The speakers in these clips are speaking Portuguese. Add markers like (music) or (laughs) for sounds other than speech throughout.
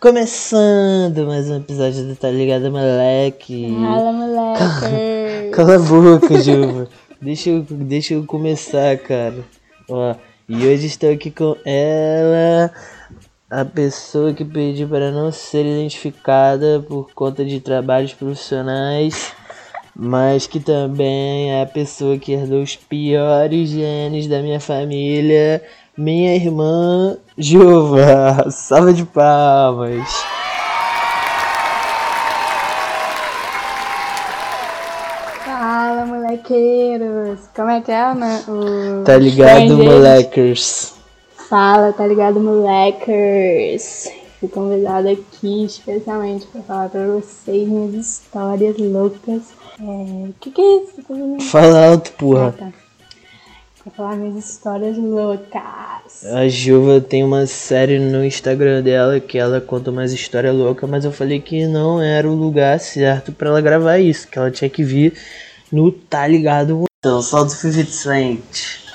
Começando mais um episódio do Tá Ligado Moleque. Fala, moleque. (laughs) Cala a boca, Juva. deixa, eu, deixa eu começar, cara. Ó, e hoje estou aqui com ela, a pessoa que pediu para não ser identificada por conta de trabalhos profissionais, mas que também é a pessoa que herdou os piores genes da minha família, minha irmã Juva. (laughs) Salva de palmas. Fala, molequeiros. Como é que é, né? O Tá ligado, moleques? Fala, tá ligado, molequers? Fui convidada aqui especialmente pra falar pra vocês minhas histórias loucas. É... O que que é isso? Fala alto, Ah, porra. tá. Pra falar minhas histórias loucas. A Juva tem uma série no Instagram dela que ela conta umas histórias loucas, mas eu falei que não era o lugar certo pra ela gravar isso, que ela tinha que vir no Tá Ligado. Então, solta o 50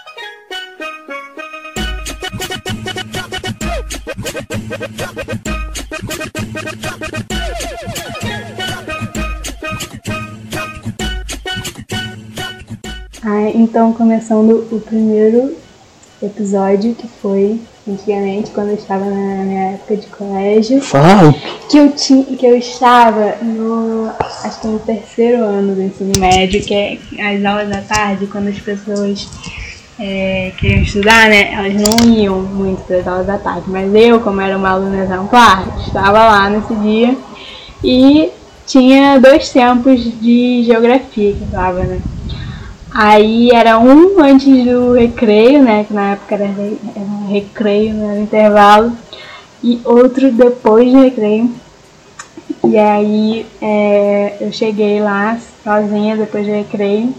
Ah, então, começando o primeiro episódio, que foi antigamente, quando eu estava na minha época de colégio, Fala! Que eu, tinha, que eu estava no, acho que no terceiro ano do ensino médio, que é as aulas da tarde, quando as pessoas é, queriam estudar, né, elas não iam muito para as aulas da tarde, mas eu, como era uma aluna exemplar, estava lá nesse dia. E tinha dois tempos de geografia que eu estava, né. Aí era um antes do recreio, né? Que na época era, re- era recreio, não era intervalo. E outro depois do recreio. E aí é, eu cheguei lá sozinha depois do recreio.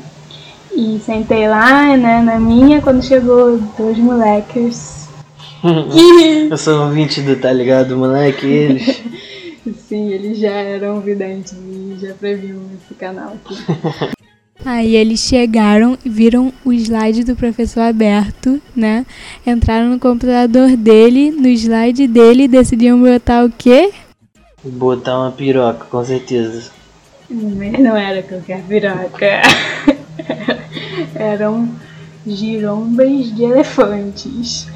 E sentei lá, né, na minha, quando chegou dois moleques. (laughs) Eu sou ouvinte do Tá Ligado, moleque, eles. (laughs) sim, eles já eram videntes e já previam esse canal aqui. (laughs) Aí eles chegaram e viram o slide do professor aberto, né? Entraram no computador dele, no slide dele e decidiam botar o quê? Botar uma piroca, com certeza. Mas não era qualquer piroca. (laughs) Eram girombas de elefantes.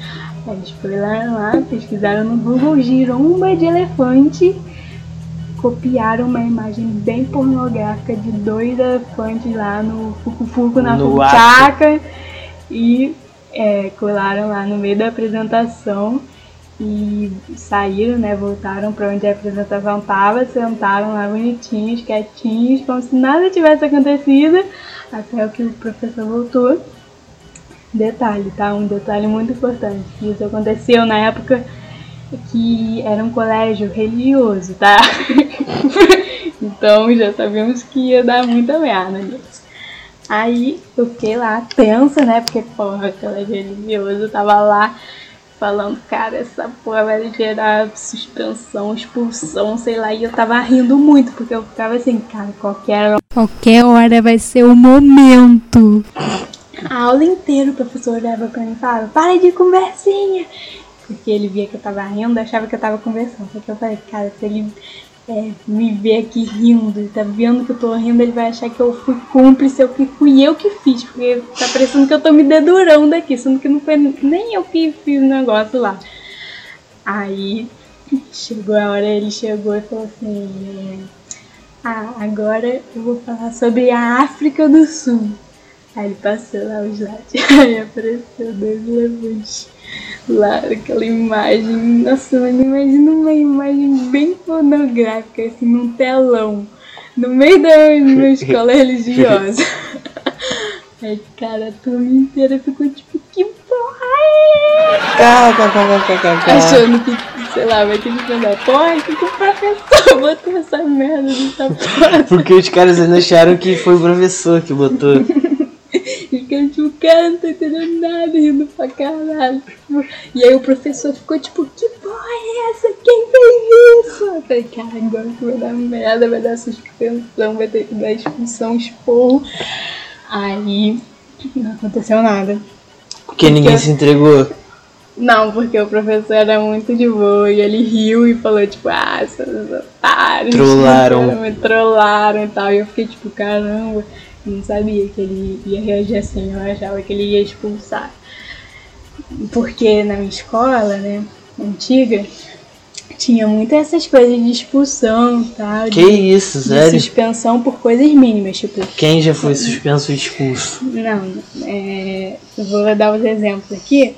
Eles foram lá, pesquisaram no Google giromba de elefante, copiaram uma imagem bem pornográfica de dois elefantes lá no Fucufuco, na Fucaca e é, colaram lá no meio da apresentação e saíram, né? Voltaram para onde a apresentação estava, sentaram lá bonitinhos, quietinhos, como se nada tivesse acontecido, até que o professor voltou. Detalhe, tá? Um detalhe muito importante. Isso aconteceu na época que era um colégio religioso, tá? (laughs) então já sabíamos que ia dar muita merda nisso. Aí eu fiquei lá tensa, né? Porque, porra, colégio religioso tava lá falando, cara, essa porra vai gerar suspensão, expulsão, sei lá. E eu tava rindo muito, porque eu ficava assim, cara, qualquer Qualquer hora vai ser o momento. A aula inteira o professor olhava pra mim e falava, para de conversinha. Porque ele via que eu tava rindo, achava que eu tava conversando. Só que eu falei, cara, se ele é, me ver aqui rindo tá vendo que eu tô rindo, ele vai achar que eu fui cúmplice, eu que fui eu que fiz. Porque tá parecendo que eu tô me dedurando aqui, sendo que não foi nem eu que fiz o negócio lá. Aí chegou a hora, ele chegou e falou assim, é, ah, agora eu vou falar sobre a África do Sul. Aí ele passou lá o slide, (laughs) aí apareceu dois elefantes lá, aquela imagem, nossa, mas imagina uma imagem bem pornográfica, assim, num telão, no meio da uma (laughs) escola religiosa. (laughs) Aí, cara, a turma inteira ficou tipo, que porra é essa? KKKKKK. Achando que, sei lá, vai ter que pensar, porra, que, que o professor (laughs) botou essa merda nessa porra? Porque os caras ainda acharam que foi o professor que botou. (laughs) Cara, não tô entendendo nada, rindo pra caralho. E aí o professor ficou tipo, que porra é essa? Quem fez isso? Eu falei, cara, agora que vai dar merda, vai dar suspensão, vai ter que dar expulsão, esporro. Aí não aconteceu nada. Porque ninguém se entregou. Não, porque o professor era muito de boa e ele riu e falou, tipo, ah, seus otários. Trollaram. Me trollaram e tal. E eu fiquei, tipo, caramba. Eu não sabia que ele ia reagir assim. Eu achava que ele ia expulsar. Porque na minha escola, né, antiga, tinha muito essas coisas de expulsão, tal. Que de, isso, de sério? suspensão por coisas mínimas, tipo. Quem já foi suspenso e expulso? Não, é, eu vou dar os exemplos aqui.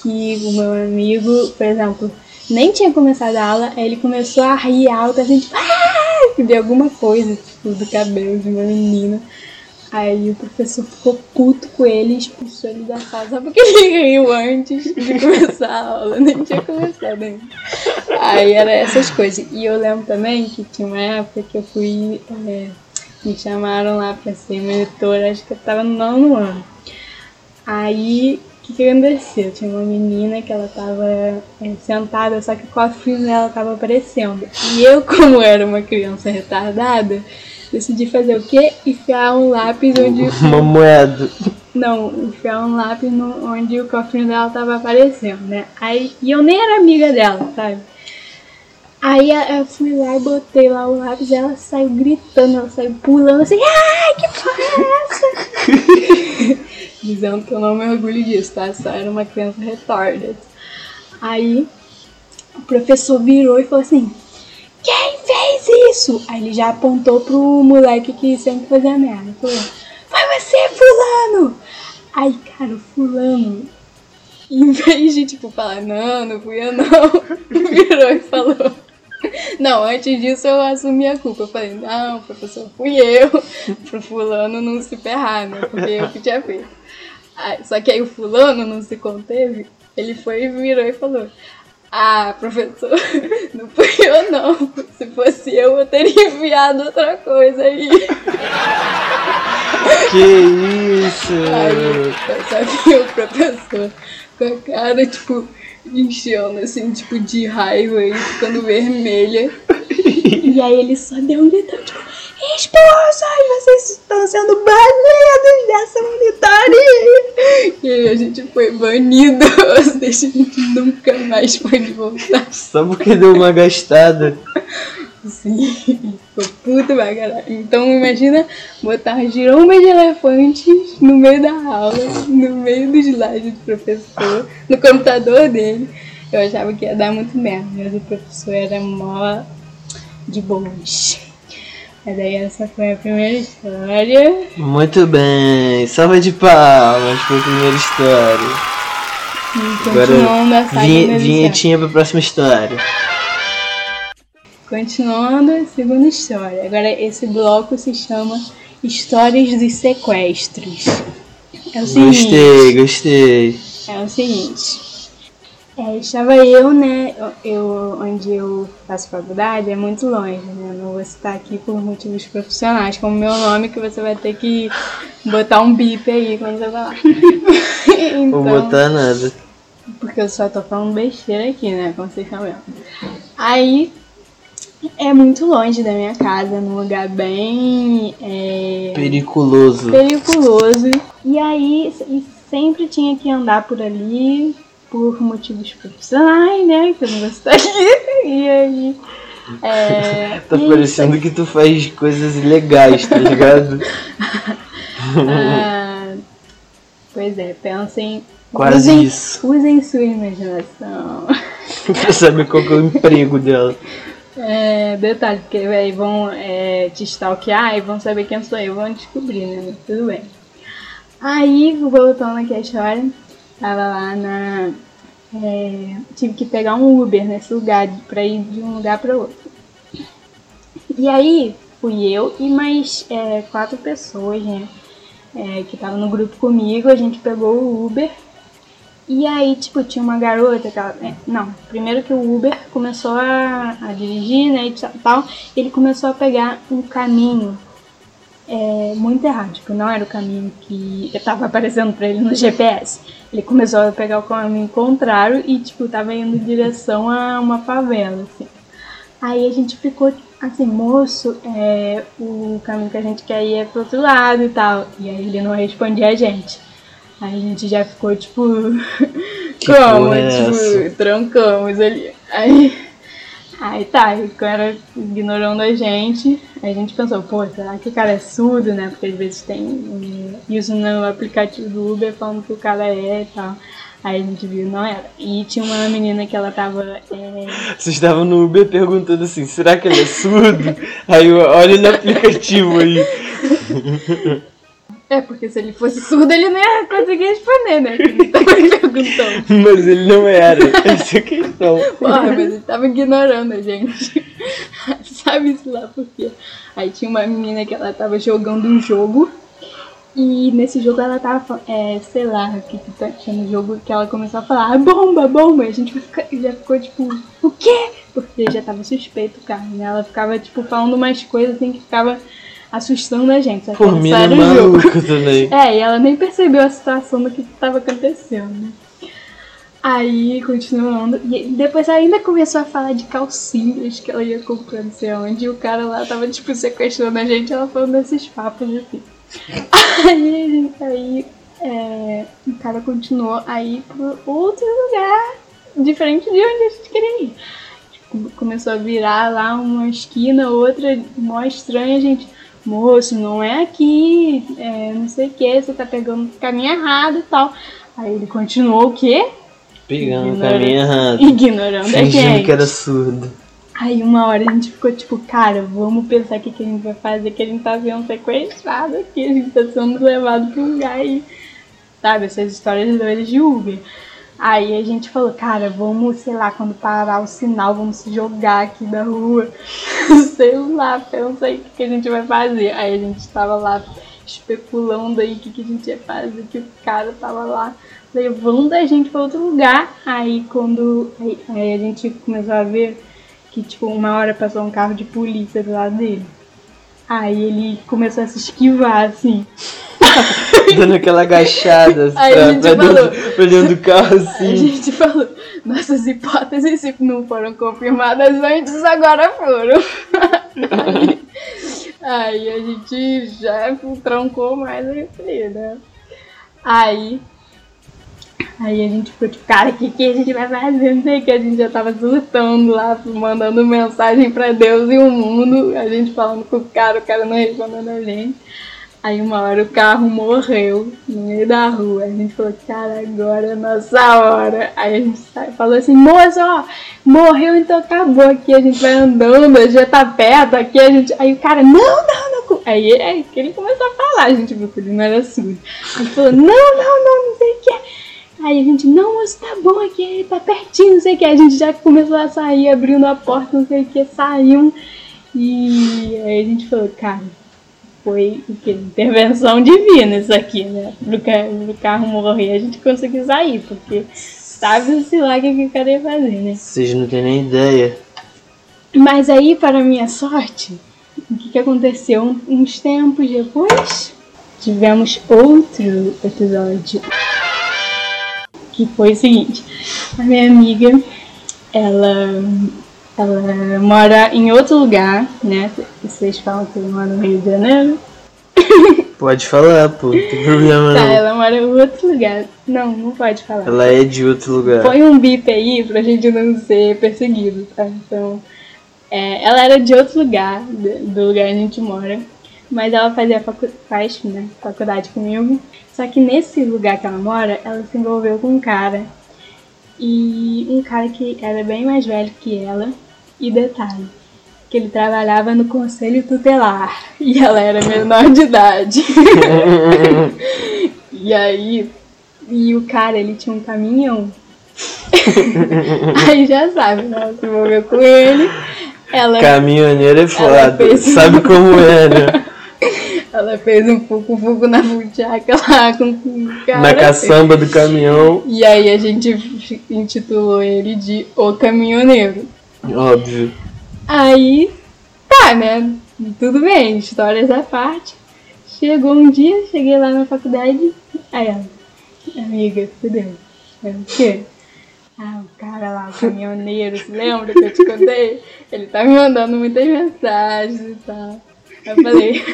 Que o meu amigo, por exemplo, nem tinha começado a aula, aí ele começou a rir alto, assim, tipo, ah! De alguma coisa, tipo, do cabelo de uma menina. Aí o professor ficou puto com ele e expulsou ele da sala só porque (laughs) ele riu antes de começar a aula, nem tinha começado ainda. Aí era essas coisas. E eu lembro também que tinha uma época que eu fui. é, me chamaram lá pra ser monitora, acho que eu tava no nono ano. Aí que, que aconteceu? Tinha uma menina que ela tava é, sentada, só que o cofrinho dela tava aparecendo. E eu, (laughs) como era uma criança retardada, decidi fazer o quê? Enfiar um lápis onde. (laughs) Uma moeda. Não, enfiar um lápis no, onde o cofrinho dela tava aparecendo, né? Aí, e eu nem era amiga dela, sabe? Aí eu fui lá e botei lá o lápis e ela saiu gritando, ela saiu pulando assim, ai, que porra é essa? Dizendo que eu não me orgulho disso, tá? Só era uma criança retarded. Aí o professor virou e falou assim, quem fez isso? Aí ele já apontou pro moleque que sempre fazia merda. Falou, foi você, fulano! Aí, cara, o fulano, em vez de, tipo, falar, não, não fui eu não, (laughs) virou e falou. Não, antes disso eu assumi a culpa. Eu falei, não, professor, fui eu, (laughs) pro fulano não se ferrar, né? Porque eu que tinha feito. Aí, só que aí o fulano não se conteve, ele foi e virou e falou. Ah, professor, (laughs) não fui eu não. Se fosse eu, eu teria enviado outra coisa aí. (laughs) Que isso? Aí, só que o professor com a cara, tipo, enchendo, assim, tipo, de raiva e ficando vermelha. (laughs) E aí ele só deu um grito, tipo, expulsões, vocês estão sendo banidos dessa unidade. E aí a gente foi banido, ou seja, a gente nunca mais pode voltar. Só porque deu uma gastada. Sim, ficou puto pra caralho. Então imagina botar giromba de elefantes no meio da aula, no meio do slide do professor, no computador dele. Eu achava que ia dar muito merda, mas o professor era mó de boas. Daí essa foi a primeira história. Muito bem. Salva de palmas pra primeira história. E Agora, continuando a saga vinhe- vinhetinha pra próxima história. Continuando a segunda história. Agora esse bloco se chama Histórias dos Sequestros. É o seguinte. Gostei, gostei. É o seguinte. É, estava eu, né? Eu, onde eu faço faculdade é muito longe, né? Não vou citar aqui por motivos profissionais, como meu nome, que você vai ter que botar um bip aí quando você falar. (laughs) Vou então, botar nada. porque eu só tô falando besteira aqui, né? Como vocês estão vendo. Aí é muito longe da minha casa, num lugar bem. é, Periculoso. periculoso. E aí e sempre tinha que andar por ali por motivos profissionais, né? Que eu não citar aqui. (laughs) E aí. É, Tá e parecendo que tu faz coisas ilegais, tá ligado? (laughs) ah, pois é, pensem. Quase usem, isso. Usem sua imaginação. (laughs) pra saber qual que é o emprego dela. É, detalhe, porque aí vão é, te stalkear e vão saber quem sou eu, vão descobrir, né? Tudo bem. Aí, voltando aqui a história, tava lá na. é, tive que pegar um Uber nesse lugar pra ir de um lugar para outro. E aí, fui eu e mais é, quatro pessoas, né? é, que estavam no grupo comigo, a gente pegou o Uber. E aí, tipo, tinha uma garota que ela, é, Não, primeiro que o Uber começou a, a dirigir, né, e tal, ele começou a pegar um caminho é, muito errado. Tipo, não era o caminho que estava aparecendo pra ele no GPS. Ele começou a pegar o caminho contrário e, tipo, tava indo em direção a uma favela, assim. Aí a gente ficou assim, moço, é, o caminho que a gente quer ir é pro outro lado e tal. E aí ele não respondia a gente. Aí a gente já ficou tipo. (laughs) Como, é tipo, trancamos ali. Aí, aí tá, e o cara ignorando a gente. Aí a gente pensou, pô, será que o cara é surdo, né? Porque às vezes tem isso no aplicativo do Uber falando que o cara é e tal. Aí a gente viu, não era. E tinha uma menina que ela tava. eh, Vocês estavam no Uber perguntando assim, será que ele é surdo? Aí eu olho no aplicativo aí. (laughs) É, porque se ele fosse surdo, ele não ia conseguir responder, né? Ele tava perguntando. (laughs) Mas ele não era. Essa é a questão. Porra, mas ele tava ignorando a gente. (laughs) Sabe-se lá por quê. Aí tinha uma menina que ela tava jogando um jogo. E nesse jogo ela tava, é, sei lá, o que que tá- tinha no jogo que ela começou a falar, "Ah, bomba, bomba. E a gente fica- já ficou tipo, o quê? Porque já tava suspeito o cara, né? Ela ficava, tipo, falando umas coisas assim que ficava assustando a gente. Pô, era mina sério o jogo. maluca também. (laughs) É, e ela nem percebeu a situação do que estava acontecendo, né? Aí, continuando. E depois ela ainda começou a falar de calcinhas que ela ia comprar não sei onde. E o cara lá tava, tipo, sequestrando a gente. Ela falando desses papos, assim. (laughs) Aí, a gente- aí é, o cara continuou a ir pro outro lugar, diferente de onde a gente queria ir. Tipo, começou a virar lá uma esquina, outra mó estranha, a gente. Moço, não é aqui, é, não sei o que, você tá pegando o caminho errado e tal. Aí ele continuou o quê? Pegando o caminho errado. Ignorando a Fingindo gente. que era surdo. Aí uma hora a gente ficou tipo, cara, vamos pensar o que, que a gente vai fazer, que a gente tá sendo sequestrado aqui, a gente tá sendo levado pra um lugar e. Sabe, essas histórias doidas de Uber. Aí a gente falou, cara, vamos, sei lá, quando parar o sinal, vamos se jogar aqui da rua. (laughs) sei lá, pensa aí o que, a gente vai fazer. Aí a gente tava lá especulando aí o que, que a gente ia fazer, que o cara tava lá levando a gente pra outro lugar. Aí quando. Aí, aí a gente começou a ver que tipo uma hora passou um carro de polícia do lado dele. Aí ele começou a se esquivar assim. (laughs) Dando aquela agachada Aí a pra, gente pra falou. dentro, olhando o carro (laughs) A assim. gente falou, nossas hipóteses se não foram confirmadas antes, agora foram. Aí, (laughs) aí a gente já trancou mais a refri, né? Aí, aí a gente ficou tipo, cara, o que, que a gente vai fazer? Não sei o que, a gente já tava surtando lá, mandando mensagem pra Deus e o mundo, a gente falando com o cara, o cara não respondendo a gente. Aí uma hora o carro morreu no meio da rua. A gente falou, cara, agora é nossa hora. Aí a gente falou assim, moça, ó, morreu, então acabou aqui. A gente vai andando, já tá perto aqui. A gente... Aí o cara, não, não, não. Aí é que ele começou a falar, a gente viu que ele não era surdo. A gente falou, não, não, não, não sei o que. Aí a gente, não, moço, tá bom aqui, tá pertinho, não sei o que. A gente já começou a sair, abrindo a porta, não sei o que, saímos. E aí a gente falou, cara, foi o quê? Intervenção divina isso aqui, né? Pro, ca pro carro morrer a gente conseguiu sair, porque sabe-se lá o que, que o cara ia fazer, né? Vocês não têm nem ideia. Mas aí, para minha sorte, o que, que aconteceu? Uns tempos depois, tivemos outro episódio. Que foi o seguinte, a minha amiga, ela, ela mora em outro lugar, né? Vocês falam que ela mora no Rio de Janeiro. (laughs) Pode falar, pô, não tem problema Tá, não. ela mora em outro lugar. Não, não pode falar. Ela é de outro lugar. Põe um bip aí pra gente não ser perseguido, tá? Então, é, ela era de outro lugar, do do lugar onde a gente mora. Mas ela fazia facu faz, né, faculdade comigo. Só que nesse lugar que ela mora, ela se envolveu com um cara. E um cara que era bem mais velho que ela. E detalhe, que ele trabalhava no conselho tutelar. (laughs) E ela era menor de idade. (laughs) e aí, e o cara, ele tinha um caminhão. (laughs) Aí já sabe, né? Ela se envolveu com ele. Ela, Caminhoneiro é foda. fez- Sabe como é, né? Ela fez um fuco-fuco na buchaca lá com o cara. Na caçamba do caminhão, E aí a gente intitulou ele de O Caminhoneiro. óbvio. Aí, tá, né? Tudo bem, histórias à parte. Chegou um dia, cheguei lá na faculdade, aí ela, amiga, fudeu. Eu, o quê? Ah, o cara lá, o caminhoneiro, se lembra que eu te contei? Ele tá me mandando muitas mensagens e tal. Eu falei,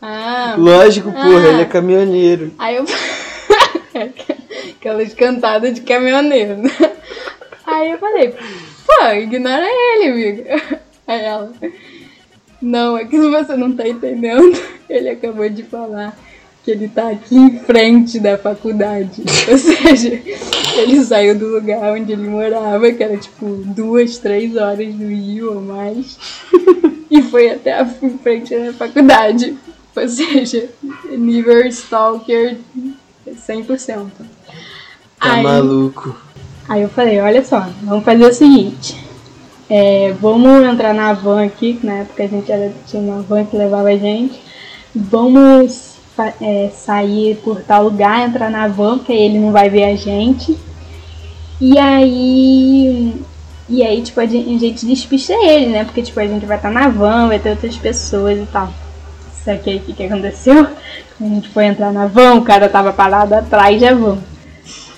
ah, Lógico, porra, Ah. ele é caminhoneiro. Aí eu. (laughs) Aquelas cantadas de caminhoneiro. né? Aí eu falei, pô, ignora ele, amiga. Aí ela, não, é que você não tá entendendo. Ele acabou de falar que ele tá aqui em frente da faculdade. Ou seja, ele saiu do lugar onde ele morava, que era tipo duas, três horas do Rio ou mais, e foi até a em frente da faculdade. Ou seja, nível stalker 100%. Tá Aí- maluco. Aí eu falei, olha só, vamos fazer o seguinte. é, vamos entrar na van aqui, na época a gente era, tinha uma van que levava a gente. Vamos é, sair por tal lugar, entrar na van, porque aí ele não vai ver a gente. E aí. E aí, tipo, a gente, despista ele, né? Porque, tipo, a gente vai estar na van, vai ter outras pessoas e tal. Só que aí o que, que aconteceu? Quando a gente foi entrar na van, o cara tava parado atrás da van.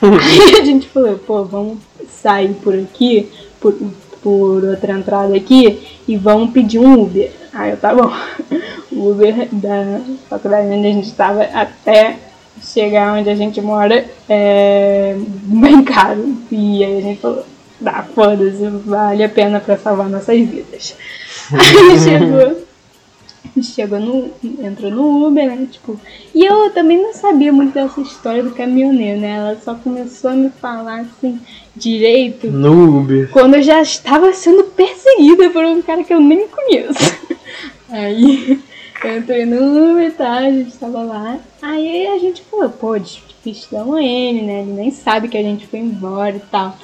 Aí (laughs) a gente falou, pô, vamos sair por aqui, por, por outra entrada aqui, e vamos pedir um Uber. Aí eu, tá bom. (laughs) O Uber da faculdade onde a gente estava até chegar onde a gente mora é bem caro. E aí a gente falou, dá, foda-se, vale a pena pra salvar nossas vidas. (laughs) Aí chegou. Chegou no. entrou no Uber, né? Tipo. E eu também não sabia muito dessa história do caminhoneiro, né? Ela só começou a me falar assim direito No Uber. quando eu já estava sendo perseguida por um cara que eu nem conheço. (laughs) Aí eu entrei no Uber e tal, a gente tava lá. Aí a gente falou, pô, despistamos ele, né? Ele nem sabe que a gente foi embora e tal.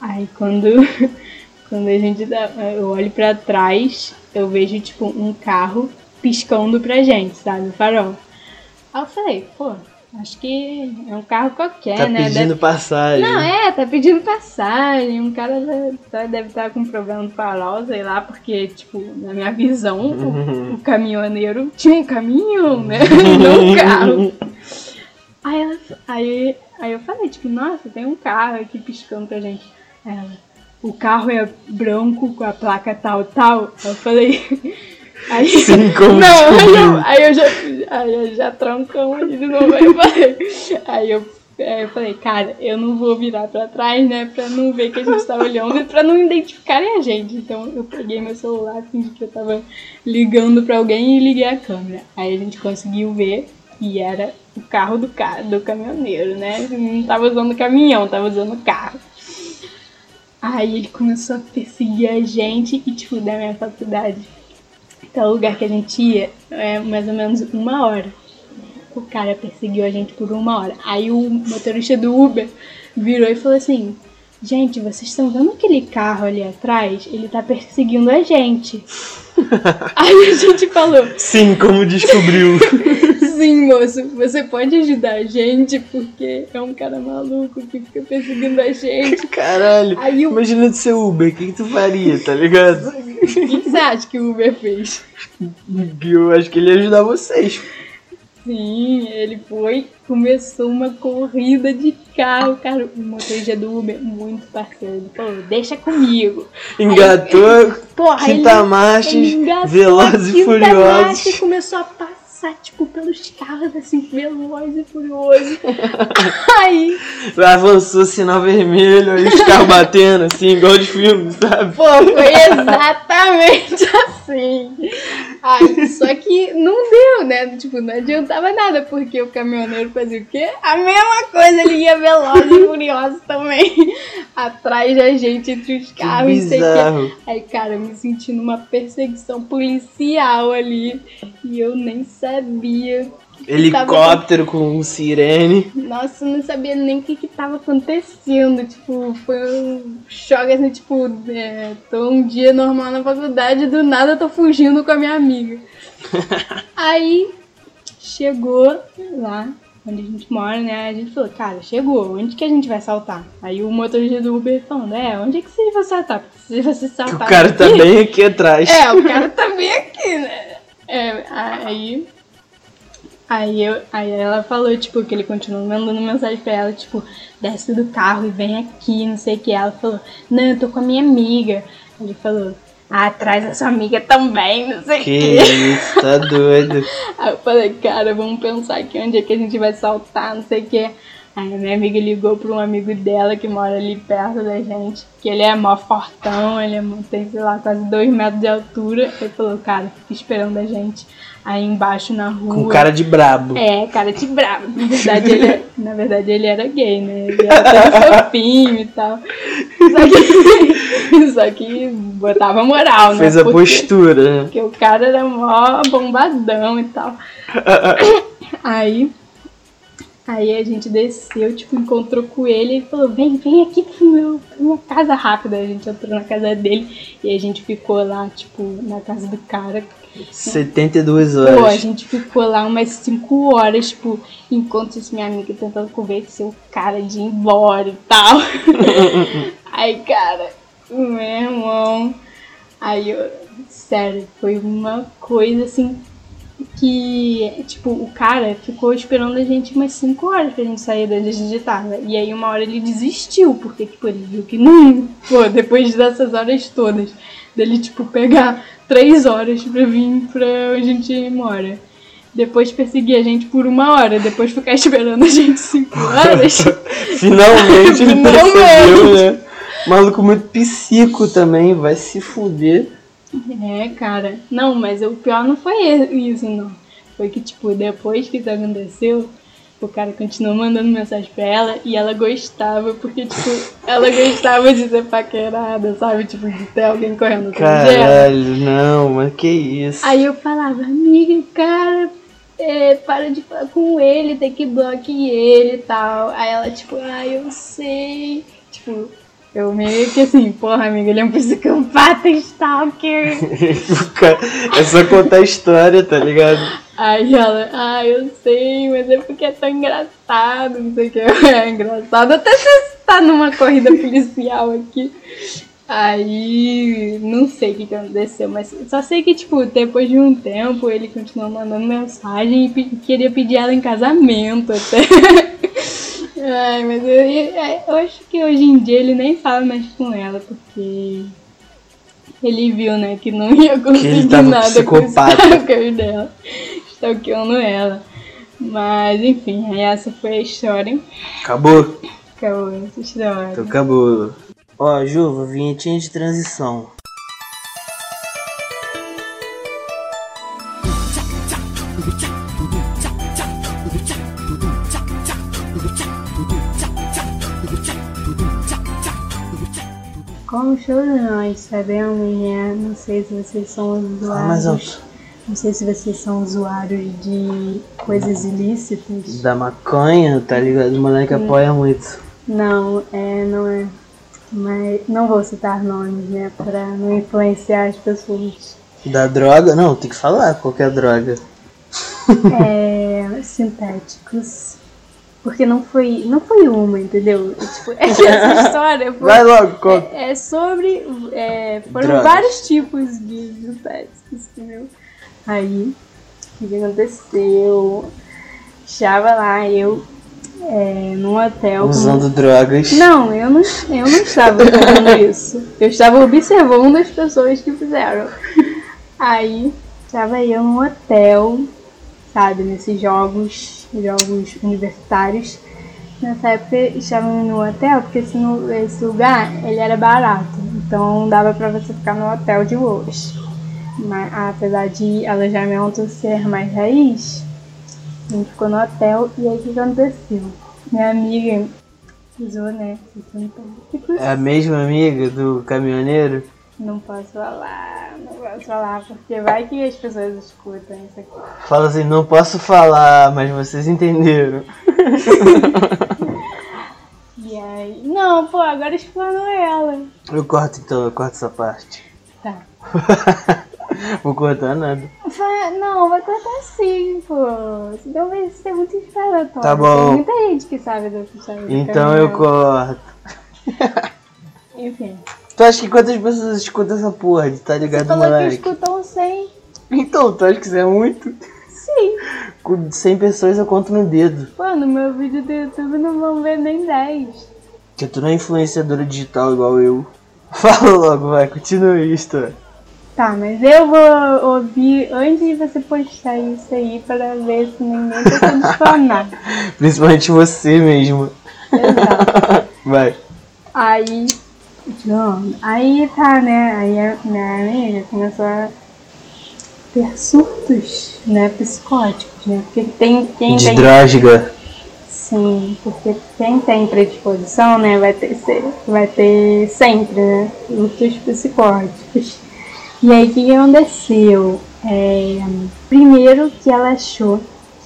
Aí quando, (laughs) quando a gente dá, eu olho pra trás, eu vejo tipo um carro piscando pra gente, sabe? O farol. Aí eu falei, pô, acho que é um carro qualquer, Tá né? pedindo passagem. Não, é, tá pedindo passagem. Um cara tá- deve estar com problema no farol, sei lá, porque, tipo, na minha visão, o, (laughs) o caminhoneiro tinha um caminhão, né? (laughs) Não um carro. Aí, ela, aí, aí eu falei, tipo, nossa, tem um carro aqui piscando pra gente. Ela, o carro é branco com a placa tal, tal. Eu falei. (laughs) Aí, Sim, como não, aí eu, aí eu já, aí eu já troncamos ali de novo. Aí eu falei, aí eu, aí eu falei, cara, eu não vou virar pra trás, né? Pra não ver que a gente tá olhando e pra não identificarem a gente. Então eu peguei meu celular, fingi que eu tava ligando pra alguém e liguei a câmera. Aí a gente conseguiu ver e era o carro do cara, do caminhoneiro, né? Não tava usando caminhão, tava usando carro. Aí ele começou a perseguir a gente e, tipo, da minha faculdade até o lugar que a gente ia é mais ou menos uma hora. O cara perseguiu a gente por uma hora. Aí o motorista do Uber virou e falou assim: Gente, vocês estão vendo aquele carro ali atrás? Ele tá perseguindo a gente. (laughs) Aí a gente falou: Sim, como descobriu. (laughs) Sim, moço, você pode ajudar a gente porque é um cara maluco que fica perseguindo a gente. Caralho. Aí o Imagina de ser Uber, o que, que tu faria, tá ligado? o que você acha que o Uber fez? Eu acho que ele ia ajudar vocês. Sim, ele foi, começou uma corrida de carro, cara, o motorista do Uber, muito parceiro, ele falou, deixa comigo. Engatou Porra, quinta ele engatou a velozes e marcha furiosos. e começou a passar, tipo, pelos carros, assim, veloz e furioso. (laughs) Aí, Avançou sinal vermelho, aí os carros batendo, assim, igual de filme, sabe? pô, foi exatamente assim. (laughs) Aí, só que não deu, né? Tipo, não adiantava nada, porque o caminhoneiro fazia o quê? A mesma coisa, ele ia veloz e furioso também. Atrás da gente, entre os Que carros, sei bizarro. Aí, cara, eu me senti numa perseguição policial ali. E eu nem sabia. Helicóptero com sirene. Nossa, eu não sabia nem o que que tava acontecendo. Tipo, foi um choque assim, tipo, é, tô um dia normal na faculdade, do nada eu tô fugindo com a minha amiga. (laughs) Aí chegou lá onde a gente mora, né? A gente falou, cara, chegou, onde que a gente vai saltar? Aí o motorista do Uber falando, é, onde é que você vai saltar? Porque se você saltar. o cara tá aqui- bem aqui atrás. é, o cara tá bem aqui, né? É, aí. Aí, eu, aí ela falou, tipo, que ele continuou mandando mensagem pra ela, tipo, desce do carro e vem aqui, não sei o que. Ela falou, não, eu tô com a minha amiga. Ele falou, ah, traz a sua amiga também, não sei o Que que. isso, tá doido. (laughs) Aí eu falei, cara, vamos pensar aqui onde é que a gente vai saltar, não sei o que. Aí a minha amiga ligou para um amigo dela que mora ali perto da gente, que ele é mó fortão, ele é, tem, sei lá, quase dois metros de altura. Ele falou, cara, fica esperando a gente aí embaixo na rua. Com cara de brabo. É, cara de brabo. Na (laughs) verdade, ele, na verdade, ele era gay, né? Ele era (laughs) fofinho e tal. Só que, (laughs) só que botava moral, né? Fez a Porque- postura. Porque o cara era mó bombadão e tal. Aí, aí a gente desceu, tipo, encontrou com ele e falou, vem, vem aqui pro meu, pra minha casa rápida. A gente entrou na casa dele e a gente ficou lá, tipo, na casa do cara. 72 Pô, a horas. gente ficou lá umas 5 horas, tipo, enquanto isso, minha amiga tentando convencer o cara de ir embora e tal. (laughs) aí, cara, meu irmão. Aí eu. Sério, foi uma coisa assim que, tipo, o cara ficou esperando a gente umas 5 horas pra gente sair da onde a gente tava. E aí uma hora ele desistiu, porque, tipo, ele viu que não. Pô, depois dessas horas todas, dele, tipo, pegar 3 horas pra vir pra onde a gente mora. Depois perseguir a gente por uma hora, depois ficar (laughs) esperando a gente 5 horas. (laughs) Finalmente ele Finalmente. percebeu, né? Maluco muito psico também, vai se fuder. (laughs) É, cara. Não, mas o pior não foi isso, não. Foi que, tipo, depois que isso aconteceu, o cara continuou mandando mensagem pra ela e ela gostava, porque, tipo, ela gostava de ser paquerada, sabe? Tipo, de ter alguém correndo atrás dela. Caralho, não, mas que isso. Aí eu falava, amiga, cara, é, para de falar com ele, tem que bloquear ele e tal. Aí ela, tipo, ah, eu sei. Tipo, eu meio que assim, porra, amiga, ele é um psicopata stalker. (laughs) É só contar a história, tá ligado? Aí ela, ah, eu sei, mas é porque é tão engraçado, não sei o que. (laughs) É engraçado. Até você tá numa corrida policial aqui. Aí, não sei o que, que aconteceu, mas só sei que, tipo, depois de um tempo ele continuou mandando mensagem e pe- queria pedir ela em casamento até. (laughs) Ai, mas eu, eu- eu acho que hoje em dia ele nem fala mais com ela, porque ele viu, né, que não ia conseguir nada com o psicopata. stalker dela, stalkeando ela. Mas, enfim, essa foi a história. Acabou? Acabou essa história. Então acabou. Ó, Juva, vinhetinha de transição. Como todos nós sabemos, né? Não sei se vocês são usuários. alto. Não sei se vocês são usuários de coisas ilícitas. Da maconha, tá ligado? O moleque apoia muito. Não, é, não é. Mas não vou citar nomes, né? Pra não influenciar as pessoas. Da droga? Não, tem que falar qualquer droga. É, (laughs) sintéticos. Porque não foi, não foi uma, entendeu? É, Tipo, (laughs) essa história foi, Vai logo, conta. é, é sobre. é, foram Drogas. vários tipos de sintéticos, entendeu? Aí, o que aconteceu? Estava lá, eu, é, num hotel. com- Usando drogas. Não, eu não, eu não estava fazendo (laughs) isso. Eu estava observando as pessoas que fizeram. Aí, estava eu num hotel, sabe, nesses jogos, jogos universitários. Nessa época estávamos no hotel, porque esse, esse lugar, ele era barato. Então dava pra você ficar no hotel de boas. Mas apesar de alojamento ser mais raiz, a gente ficou no hotel e aí o que aconteceu? Minha amiga usou, né? Tipo, É a mesma amiga do caminhoneiro? Não posso falar, não posso falar, porque vai que as pessoas escutam isso aqui. Fala assim, não posso falar, mas vocês entenderam. (laughs) E aí. Não, pô, agora explanou ela. Eu corto então, eu corto essa parte. Tá. (laughs) Vou cortar nada. Não, vai cortar sim, pô. Senão vai ser muito esperatório. Tá bom. Tem muita gente que sabe dessa história. do Então eu caminhão. corto. (laughs) Enfim. Tu acha que quantas pessoas escutam essa porra de tá Você ligado, falou que moleque? escutam 100. Então, tu acha que isso é muito? Sim. Com 100 pessoas eu conto no dedo. Pô, no meu vídeo do YouTube não vão ver nem 10. Que tu não é influenciadora digital igual eu. (laughs) Fala logo, vai, continua história. Tá, mas eu vou ouvir antes de você postar isso aí para ver se ninguém tá sendo difamado. Principalmente você mesmo. Exato. (laughs) Vai. Aí, John, aí tá, né? Aí a minha amiga começou a ter surtos, né, psicóticos, né? Porque tem quem De tem. drástica. Sim, porque quem tem predisposição, né, vai ter, vai ter sempre, né, surtos psicóticos. E aí, o que, que aconteceu? É, primeiro que ela achou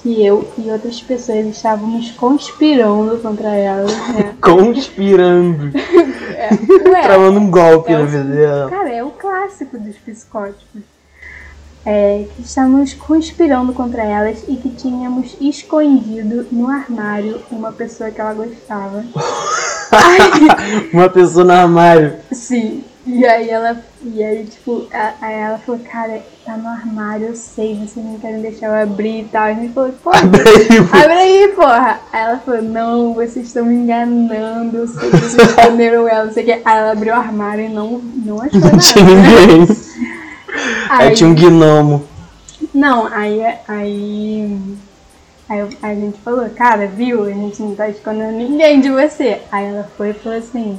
que eu e outras pessoas estávamos conspirando contra ela, né? (laughs) Conspirando. (laughs) Ué, Travando um golpe É na vida dela. Cara, é o clássico dos psicóticos. É, que estávamos conspirando contra elas e que tínhamos escondido no armário uma pessoa que ela gostava. (laughs) Uma pessoa no armário. Sim. E aí ela. E aí, tipo, a- aí ela falou, cara, tá no armário, eu sei, vocês não querem deixar eu abrir e tal. E a gente falou, pô, (laughs) Abre aí, pô. abre aí, porra. Aí ela falou, não, vocês estão me enganando, eu sei que vocês esconderam ela, não sei o que. Aí ela abriu o armário e não, não achou Não nada. tinha ninguém. Aí Aí- tinha um gnomo. Não, aí, aí, aí a gente falou, cara, viu? A gente não tá escondendo ninguém de você. Aí ela foi e falou assim,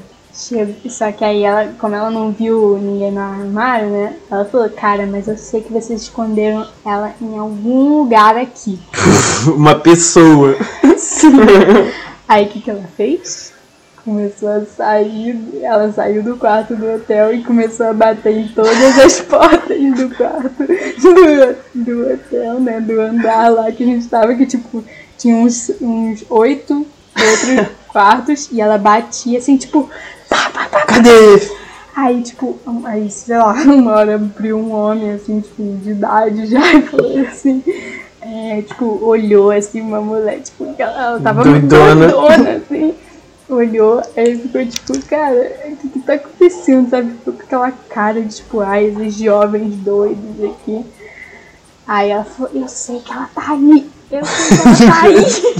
só que aí ela, como ela não viu ninguém no armário, né? Ela falou, cara, mas eu sei que vocês esconderam ela em algum lugar aqui. (laughs) Uma pessoa. Sim. Aí o que, que ela fez? Começou a sair, ela saiu do quarto do hotel e começou a bater em todas as (laughs) portas do quarto do, do hotel, né? Do andar lá que a gente tava, que tipo, tinha uns, uns oito outros quartos e ela batia assim, tipo, tá, tá, tá, Cadê? Aí, tipo, aí, sei lá, (laughs) uma hora abriu um homem, assim, tipo, de idade já (laughs) e falou assim, é, tipo, olhou, assim, uma mulher, tipo, ela, ela tava Doidona. doidona, assim, olhou, aí ficou, tipo, cara, o que tá acontecendo, sabe? Ficou com aquela cara de, tipo, ai, esses jovens doidos aqui. Aí ela falou, eu sei que ela tá aí, eu sei que ela tá aí.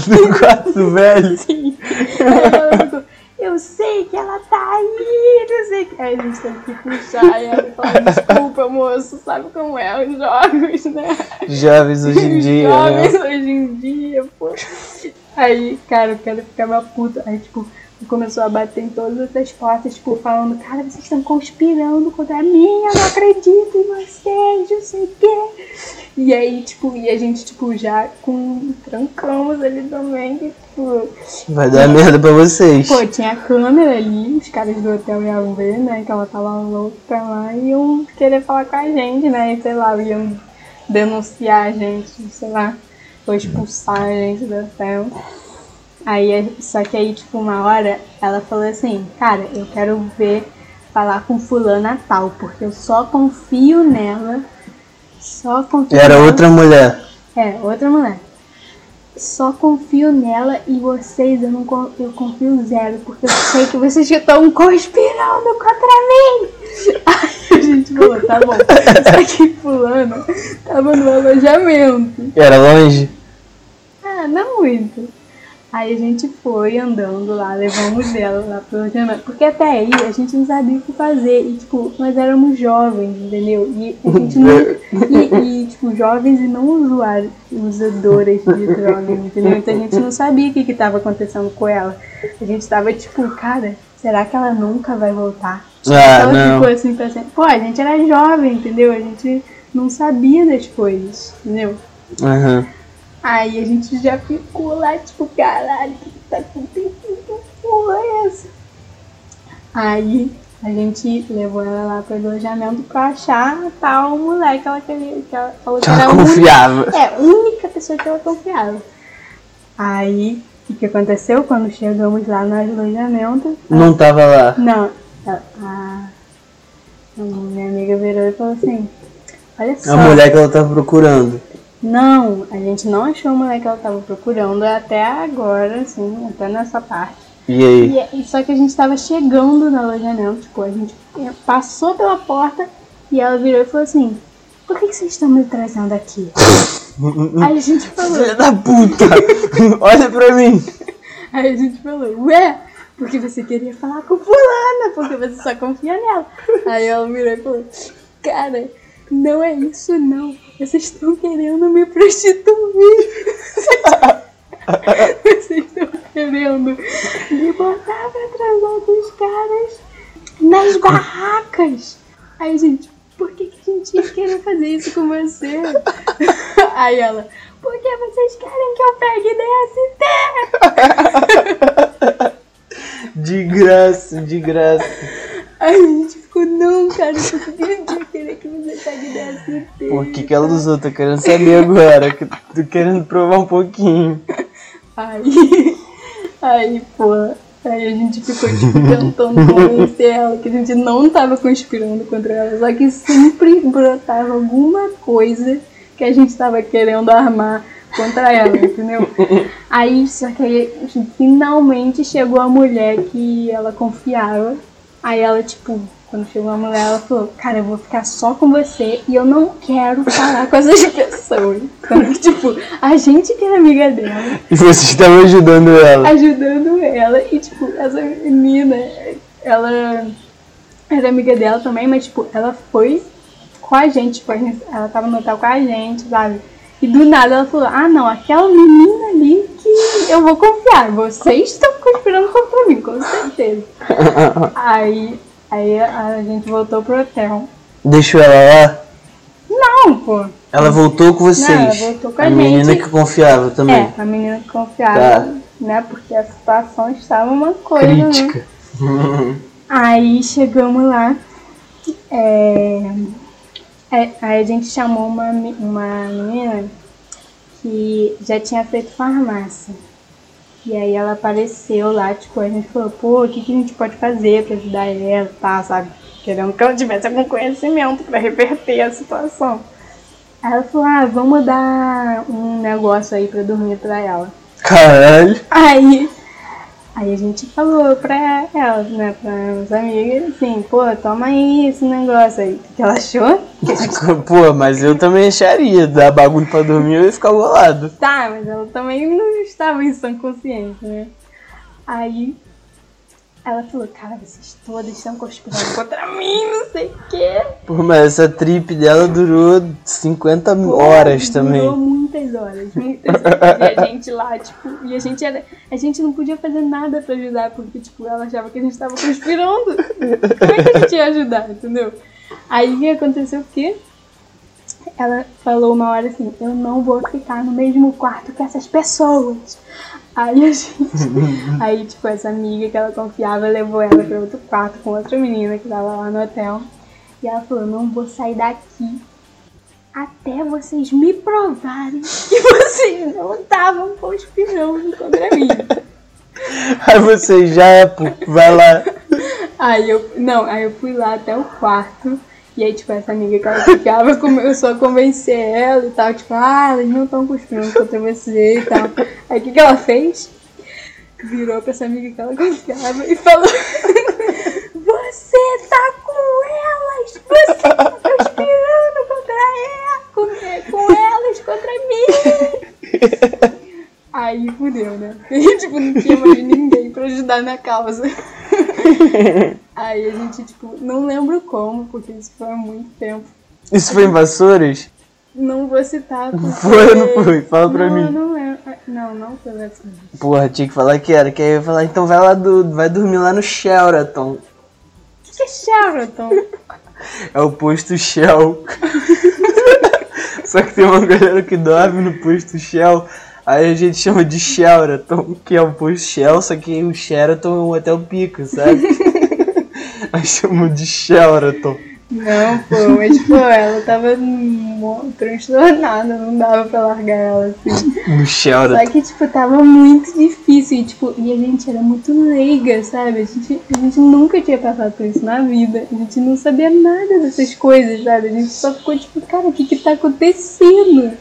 (laughs) No quarto velho. Ficou, eu sei que ela tá aí, não sei que. Aí a gente teve que puxar e ela falou, desculpa, moço, sabe como é os jogos, né? Jovens hoje em dia, Jovens né? hoje em dia, pô. Aí, cara, o cara ficava puto. Aí, tipo, começou a bater em todas essas portas, tipo, falando, cara, vocês estão conspirando contra mim, eu não acredito em vocês, não sei o quê. E aí, tipo, e a gente, tipo, já com trancamos ali também, que, tipo, Vai dar merda pra vocês. Pô, tinha câmera ali, os caras do hotel iam ver, né? Que ela tava louca lá e iam querer falar com a gente, né? E sei lá, iam denunciar a gente, sei lá, ou expulsar a gente do hotel. Aí, é- só que aí, tipo, uma hora ela falou assim, cara, eu quero ver, falar com fulana tal, porque eu só confio nela, só confio Era nela. outra mulher. É, outra mulher. Só confio nela e vocês eu não eu confio zero, porque eu sei que vocês estão conspirando contra mim. (laughs) Aí a gente falou, tá bom. Só que fulano tava no alojamento. Era longe? Ah, não muito. Aí a gente foi andando lá, levamos ela lá pro alojamento. Porque até aí a gente não sabia o que fazer. E, tipo, nós éramos jovens, entendeu? E a gente não. (laughs) E, e, tipo, jovens e não usuários, usadoras de drogas, entendeu? Então a gente não sabia o que que tava acontecendo com ela. A gente tava, tipo, cara, será que ela nunca vai voltar? Ah, ela não. ficou assim pra sempre. Pô, a gente era jovem, entendeu? A gente não sabia das coisas, entendeu? Aham. Aí a gente já ficou lá, tipo, caralho, o que tá acontecendo? Porra é essa? Aí a gente levou ela lá pro alojamento pra achar tal mulher que ela queria, que ela falou que Que era ela a única, confiava. é, a única pessoa que ela confiava. Aí, o que aconteceu quando chegamos lá no alojamento? Não tava lá. Não, a, a, a minha amiga virou e falou assim, olha só. A mulher que ela tava procurando. Não, a gente não achou a mulher que ela tava procurando até agora, assim, até nessa parte. E aí? E, e só que a gente tava chegando no alojamento, tipo, a gente passou pela porta e ela virou e falou assim, por que, que vocês estão me trazendo aqui? (laughs) Aí a gente falou, Filha da puta! (laughs) Olha pra mim! aí a gente falou, ué, porque você queria falar com fulana, porque você só confia nela. Aí ela virou e falou, Cara, não é isso não. Vocês estão querendo me prostituir. (laughs) Vocês estão querendo me botar pra transar com os caras nas barracas. Aí, gente, por que, que a gente ia querer fazer isso com você? (laughs) Aí ela, porque vocês querem que eu pegue DST? De graça, de graça. Aí a gente ficou, não, cara, por que que a gente ia querer que você pegue DST? Por que, que ela usou? Tô querendo saber agora. Tô querendo provar um pouquinho. Aí, aí, pô, aí a gente ficou, tipo, tentando convencer ela que a gente não tava conspirando contra ela, só que sempre brotava alguma coisa que a gente tava querendo armar contra ela, entendeu? Aí, só que aí, finalmente chegou a mulher que ela confiava. Aí ela, tipo, quando chegou a mulher, ela falou, cara, eu vou ficar só com você e eu não quero falar com essas (laughs) pessoas. Então, (laughs) tipo, a gente que era amiga dela, E vocês estavam ajudando ela. ajudando ela. E, tipo, essa menina, ela era amiga dela também, mas, tipo, ela foi com a gente, tipo, a gente- ela tava no hotel com a gente, sabe? E do nada ela falou, ah, não, aquela menina ali que eu vou confiar. Vocês estão conspirando contra mim, com certeza. (laughs) aí, aí a gente voltou pro hotel. Deixou ela lá? Não, pô. Ela voltou com vocês. Não, ela voltou com a menina gente. que confiava também. É, a menina que confiava, Tá. né? Porque a situação estava uma coisa, né? Crítica. (laughs) Aí chegamos lá, é, é, aí a gente chamou uma, uma menina que já tinha feito farmácia. E aí ela apareceu lá, tipo, a gente falou, pô, o que, que a gente pode fazer pra ajudar ela, tá, sabe? Querendo que ela tivesse algum conhecimento pra reverter a situação. Aí ela falou, ah, vamos dar um negócio aí pra dormir pra ela. Caralho. Aí, aí a gente falou pra ela, né, pra as amigas, assim, pô, toma aí esse negócio aí. O que ela achou? (laughs) Pô, mas eu também acharia. Dar bagulho pra dormir eu ia ficar bolado. tá, mas ela também não estava em sã consciência, né? Aí ela falou, cara, vocês todas estão conspirando contra mim, não sei o quê. Pô, mas essa trip dela durou 50 Pô, horas Durou também. Muitas horas, muitas horas. E a gente lá, tipo, e a gente era. A gente não podia fazer nada pra ajudar, porque, tipo, ela achava que a gente tava conspirando. Como é que a gente ia ajudar, entendeu? Aí aconteceu o quê? Ela falou uma hora assim, eu não vou ficar no mesmo quarto que essas pessoas. Aí a gente. (laughs) Aí, tipo, essa amiga que ela confiava levou ela pra outro quarto com outra menina que tava lá no hotel. E ela falou, não vou sair daqui até vocês me provarem que (laughs) vocês não estavam conspirando contra mim. Aí você já, pô, vai lá. Aí eu, não, aí eu fui lá até o quarto. E aí, tipo, essa amiga que ela ficava começou a convencer ela e tal. Tipo, ah, eles não estão conspirando contra você e tal. Aí o que, que ela fez? Virou pra essa amiga que ela confiava e falou: (laughs) Você tá com elas! Você tá conspirando contra ela! Com, é, com elas contra mim! Aí fudeu, né? E, (laughs) tipo, não tinha mais ninguém pra ajudar na causa. (laughs) Aí a gente, tipo, não lembro como, porque isso foi há muito tempo. Isso foi em Vassouras? Não vou citar. Porque... Foi ou não foi? Fala pra não, mim. eu Não, lembro. não, não foi assim. Porra, tinha que falar que era. Que aí eu ia falar, então vai lá do. Vai dormir lá no Sheraton. O que, que é Sheraton? (laughs) É o posto Shell. Só que tem uma galera que dorme no posto Shell. Aí a gente chama de Sheraton, que é o posto Shell, só que o Sheraton é um hotel pica, sabe? (laughs) Aí chamam de Sheraton. Não, pô, mas pô, ela tava transtornada, não dava pra largar ela assim. Sheraton. Só que, tipo, tava muito difícil e, tipo, e a gente era muito leiga, sabe? A gente, a gente nunca tinha passado por isso na vida. A gente não sabia nada dessas coisas, sabe? A gente só ficou, tipo, cara, o que que tá acontecendo?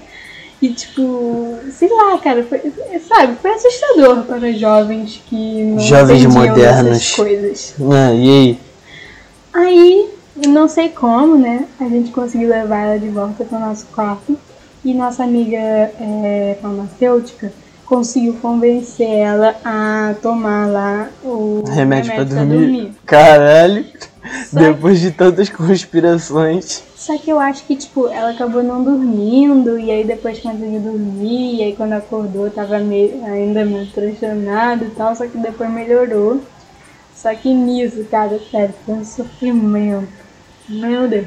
E, tipo, sei lá, cara, foi, sabe? Foi assustador para jovens que não Jovens modernos. dessas coisas. Ah, e aí? Aí, não sei como, né? A gente conseguiu levar ela de volta para o nosso quarto. E nossa amiga é, farmacêutica conseguiu convencer ela a tomar lá o Remédio pra dormir. Caralho. Só, Depois de tantas conspirações. só que eu acho que, tipo, ela acabou não dormindo, e aí depois conseguiu dormir, e aí quando acordou tava meio, ainda meio transtornada e tal, só que depois melhorou. Só que nisso, cara, sério, foi um sofrimento. Meu Deus.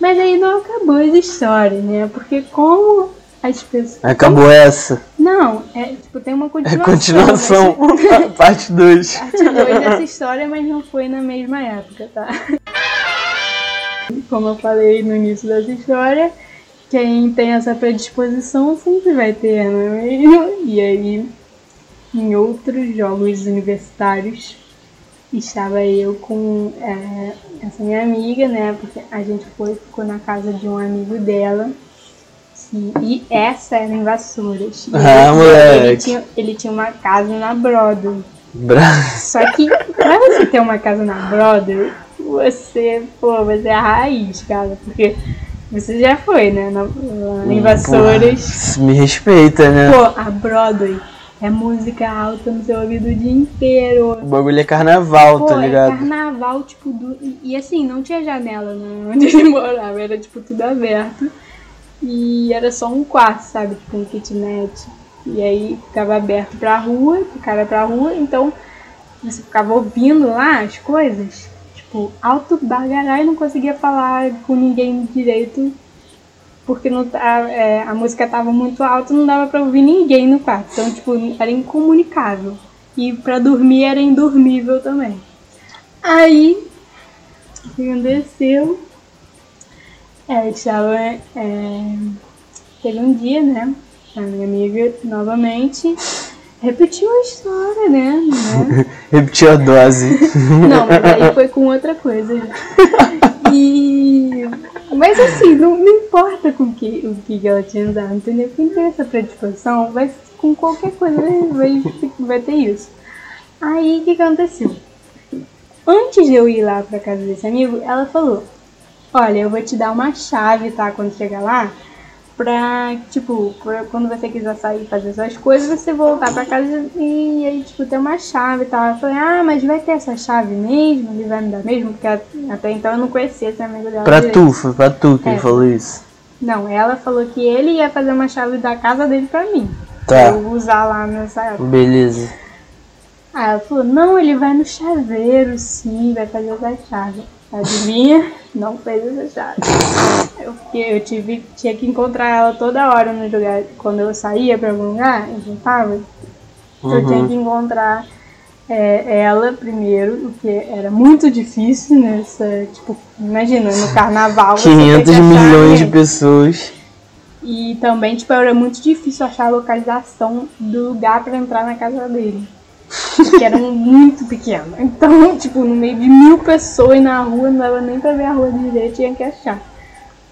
Mas aí não acabou as histórias, né? Porque como as pessoas. Acabou essa. Não, é tipo, tem uma É continuação. continuação. mas- (laughs) Parte 2. parte 2 dessa história, mas não foi na mesma época, tá? Como eu falei no início dessa história, quem tem essa predisposição sempre vai ter, não é mesmo? E aí, em outros jogos universitários, estava eu com é, essa minha amiga, né? Porque a gente foi, ficou na casa de um amigo dela. que- e essa era em Vassouras. Ah, ele, moleque. ele, tinha, ele tinha uma casa na Broadway. Bra... Só que pra você ter uma casa na Broadway, você, pô, você é a raiz, cara. Porque você já foi, né? Na, lá em Vassouras. Porra, me respeita, né? Pô, a Broadway é música alta no seu ouvido o dia inteiro. O bagulho é carnaval, Pô, tá é ligado? carnaval, tipo, do... e, e assim, não tinha janela né, (laughs) onde ele morava, era tipo tudo aberto. E era só um quarto, sabe? Tipo um kitnet. E aí ficava aberto pra rua, o cara pra rua, então você ficava ouvindo lá as coisas, tipo, alto bagarai, não conseguia falar com ninguém direito, porque não, tá- é, a música tava muito alta, não dava pra ouvir ninguém no quarto. Então, tipo, era incomunicável. E pra dormir era indormível também. Aí, o que aconteceu? É, estava. É, teve um dia, né? A minha amiga novamente repetiu a história, né? né? (laughs) Repetiu a dose. Não, mas aí foi com outra coisa. E. (laughs) Mas assim, não, não importa com que, o que ela tinha usado, entendeu? Quem tem essa predisposição vai com qualquer coisa vai, vai ter isso. Aí o que aconteceu? Antes de eu ir lá pra casa desse amigo, ela falou: Olha, eu vou te dar uma chave, tá? Quando chegar lá, pra, tipo, pra quando você quiser sair e fazer suas coisas, você voltar pra casa e aí, tipo, ter uma chave e tal. Eu falei: Ah, mas vai ter essa chave mesmo? Ele vai me dar mesmo? Porque até então eu não conhecia esse amigo dela. pra direito. tu, foi pra tu que ele É. falou isso. Não, ela falou que ele ia fazer uma chave da casa dele pra mim. Pra Tá, eu usar lá nessa época. beleza. Aí ela falou, não, ele vai no chaveiro, sim, vai fazer essa chave. Adivinha? Não fez essa chave. Eu, fiquei, eu tive, tinha que encontrar ela toda hora no lugar. Quando eu saía pra algum lugar, eu voltava, eu tinha que encontrar é, ela primeiro, o que era muito difícil nessa, tipo, imagina, no carnaval. você ter que 500 achar milhões de pessoas. E também, tipo, era muito difícil achar a localização do lugar pra entrar na casa dele. Que era muito pequeno. Então, tipo, no meio de mil pessoas na rua, não dava nem pra ver a rua direito, tinha que achar.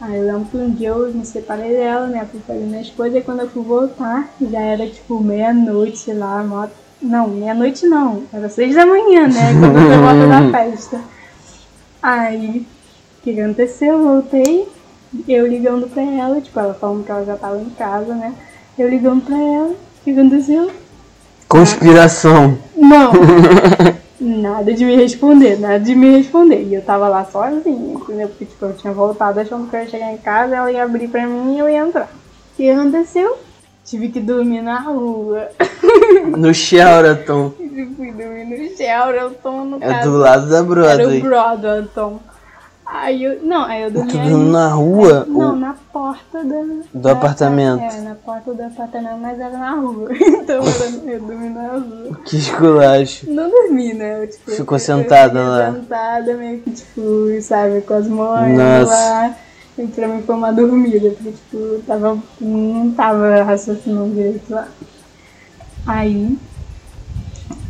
Aí eu lembro que um dia eu me separei dela, né, fui fazer minhas coisas, e quando eu fui voltar, já era tipo meia-noite, sei lá, mó- não, meia-noite não, era seis da manhã, né, (laughs) quando eu volta da festa. Aí, o que aconteceu? Eu voltei, eu ligando pra ela, tipo, ela falando que ela já tava em casa, né? Eu ligando pra ela, o que aconteceu? Conspiração. Não! (laughs) nada de me responder, nada de me responder. E eu tava lá sozinha, entendeu? Porque, tipo, eu tinha voltado achando que eu ia chegar em casa, ela ia abrir pra mim e eu ia entrar. O que aconteceu? Tive que dormir na rua. (laughs) No Sheraton. Fui dormir no Sheraton, no É caso. do lado da Era o Broadway. Broadway. Aí eu. Não, aí eu Tu dormi dormiu na rua? Não, ou- na porta do, Do apartamento. É, na porta do apartamento, mas era na rua. (laughs) Então era, eu dormi na rua. Que esculacho. Não dormi, né? Eu, tipo, Ficou eu- sentada eu lá. Sentada, meio que, tipo, sabe, com as Nossa. lá. E pra mim foi uma dormida, porque, tipo, eu tava, não tava raciocinando direito lá. Aí,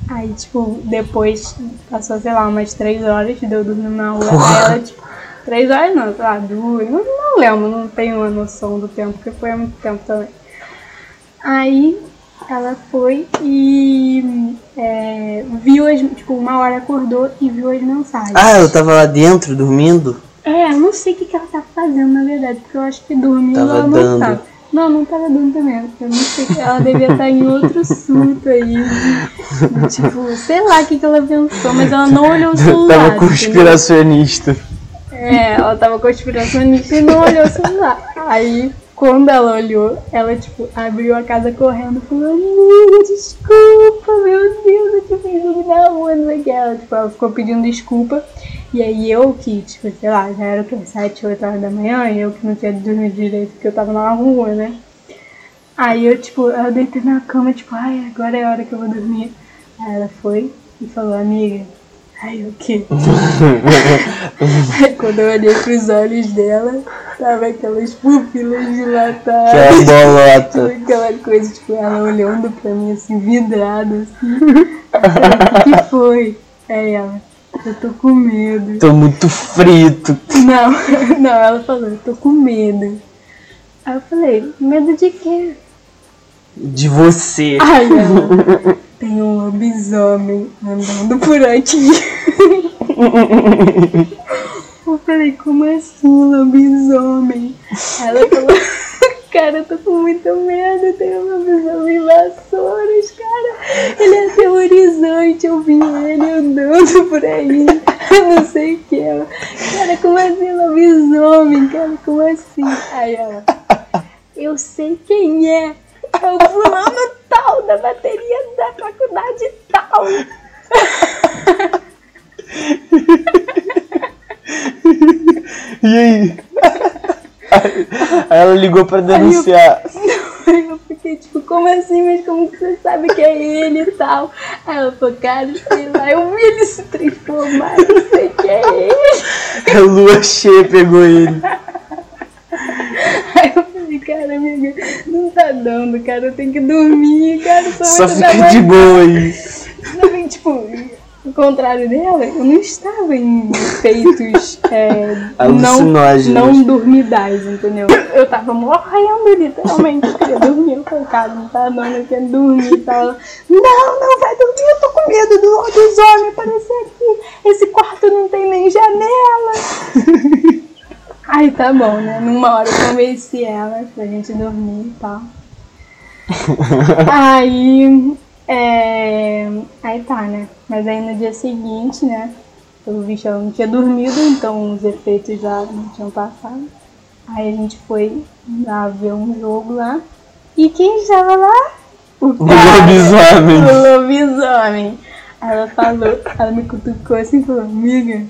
aí, tipo, depois passou, sei lá, umas três horas de eu dormir na rua. Aí ela, tipo, três horas não, sei lá, duas, não, não lembro, não tenho uma noção do tempo, porque foi há muito tempo também. Aí ela foi e é, viu as, tipo, uma hora acordou e viu as mensagens. Ah, eu tava lá dentro dormindo? É, eu não sei o que, que ela tá fazendo, na verdade, porque eu acho que dormindo Tava ela não dando. tava. Não, não tava dando também. Eu não sei. Ela devia estar em outro surto aí. Tipo, sei lá o que, que ela pensou, mas ela não olhou o celular. Tava entendeu? conspiracionista. É, ela tava conspiracionista e não olhou o celular. Aí, quando ela olhou, ela, tipo, abriu a casa correndo e falou, amiga, desculpa, meu Deus, eu te fiz na rua, não sei o que. Ela, tipo, ela ficou pedindo desculpa. E aí eu que, tipo, sei lá, já era o que, 7, 8 horas da manhã, e eu que não tinha dormido direito porque eu tava na rua, né? Aí eu, tipo, eu deitei na cama, tipo, ai, agora é a hora que eu vou dormir. Aí ela foi e falou, amiga, ai, o quê? Aí quando eu olhei pros olhos dela, tava aquelas pupilas Que dilatadas. é a bolota. Aquela coisa, tipo, ela olhando pra mim assim, vidrada, assim. Falei, O que foi? Aí ela, eu tô com medo. Tô muito frito. Não, (laughs) não, ela falou, eu tô com medo. Aí eu falei, medo de quê? De você. Ai, (laughs) ela, tem um lobisomem andando por aqui. (laughs) Eu falei, como assim, lobisomem? Ela falou, cara, eu tô com muito medo, tem um lobisomem em vassouras, cara. Ele é aterrorizante, eu vi ele andando por aí, não sei o que. Ela, cara, como assim, lobisomem, cara, como assim? Aí ela, eu sei quem é. É o fulano tal, da bateria da faculdade tal. (laughs) E aí? Aí ela ligou pra denunciar. (laughs) Aí eu fiquei tipo, como assim? Mas como que você sabe que é ele e tal? Aí ela falou, cara, sei lá, eu vi ele se transformar, não sei que é ele. (laughs) A lua cheia pegou ele. (laughs) Aí eu falei, cara, amiga, não tá dando, cara, eu tenho que dormir, cara, eu Só muito fica de boa aí. Não, tipo, ao contrário dela, eu não estava em feitos é, não, não dormidais, entendeu? Eu tava morrendo, literalmente. Eu queria dormir. Eu falei, cara, não tá dando, eu quero dormir e tal. Ela, Não, não vai dormir, eu tô com medo do lobisomem aparecer aqui. Esse quarto não tem nem janela. (laughs) Aí tá bom, né? Numa hora eu convenci ela pra gente dormir e tal. (laughs) Aí, é... aí tá, né? Mas aí no dia seguinte, né? Pelo visto ela não tinha dormido, então os efeitos já não tinham passado. Aí a gente foi lá ver um jogo lá. E quem estava lá? O O lobisomem. O lobisomem. Aí ela falou, ela me cutucou assim e falou, amiga,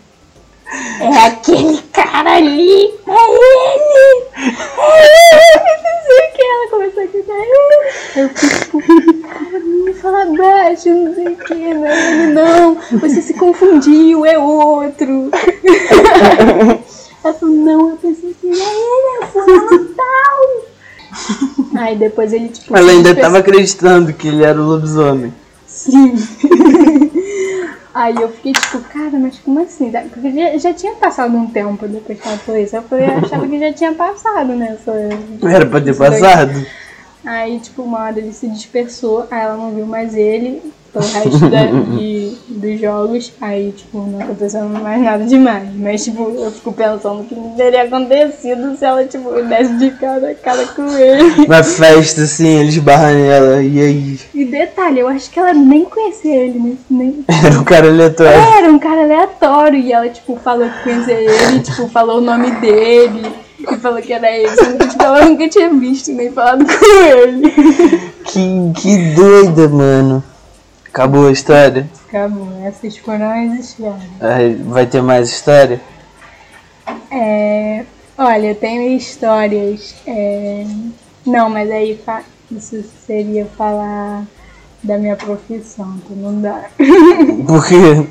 é aquele cara ali, é ele! É ele! Não sei o que, ela começou a gritar! Eu me fala baixo, não sei o que, não é ele não, você se confundiu, é outro! Ela falou, não, eu pensei assim, é ele, é fulano tal! Aí depois ele tipo. Ela ainda tava acreditando que ele era o lobisomem. Sim. Aí eu fiquei tipo, cara, mas como assim? Porque já, já tinha passado um tempo depois que ela falou isso. Eu falei, eu achava que já tinha passado, né? Essa, Era pra ter passado. Aí, tipo, uma hora ele se dispersou, aí ela não viu mais ele pelo resto da, de, dos jogos. Aí, tipo, não aconteceu mais nada demais. Mas, tipo, eu fico pensando o que teria acontecido se ela, tipo, desse de cara a cara com ele. Na festa, assim, eles barram nela. E aí? E detalhe, eu acho que ela nem conhecia ele, né? Nem, Era um cara aleatório. Era um cara aleatório e ela, tipo, falou que conhecia ele, tipo, falou o nome dele e falou que era ele. Tipo, ela nunca tinha visto nem falado com ele. Que, que doida, mano. Acabou a história? Acabou, essas foram as histórias. Aí, Vai ter mais história? É, olha, eu tenho histórias. é, não, mas aí fa- isso seria falar da minha profissão, então não dá. (laughs) Por quê?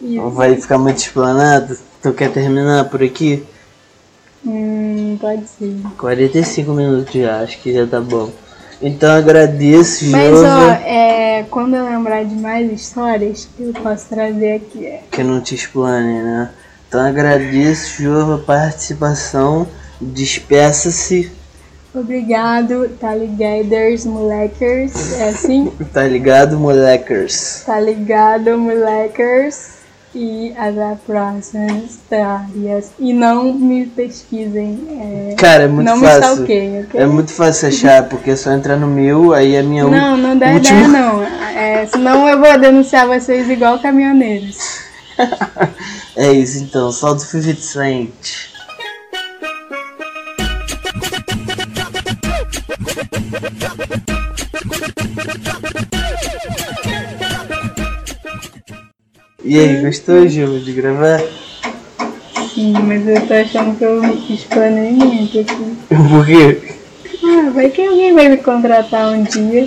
Isso. Vai ficar muito explanado? Tu quer terminar por aqui? Hum, pode ser. 45 minutos já, acho que já tá bom. Então agradeço, Mas ó, Jova, é, quando eu lembrar de mais histórias, eu posso trazer aqui. que não te explane, né? Então agradeço, Jova, a participação. Despeça-se, Obrigado, tá ligaders, molequers. É assim? (laughs) tá ligado, molequers? Tá ligado, molequers. E até próximas histórias. E não me pesquisem. É, Cara, é muito não me fácil. stalkeiem, ok? É muito fácil achar, porque é só entrar no meu, aí a minha Não, não dá última... ideia não. É, senão eu vou denunciar vocês igual caminhoneiros. (laughs) É isso então, solta o E aí, gostou, Gil, de gravar? Sim, mas eu tô achando que eu explanei muito aqui. (laughs) Por quê? Ah, vai que alguém vai me contratar um dia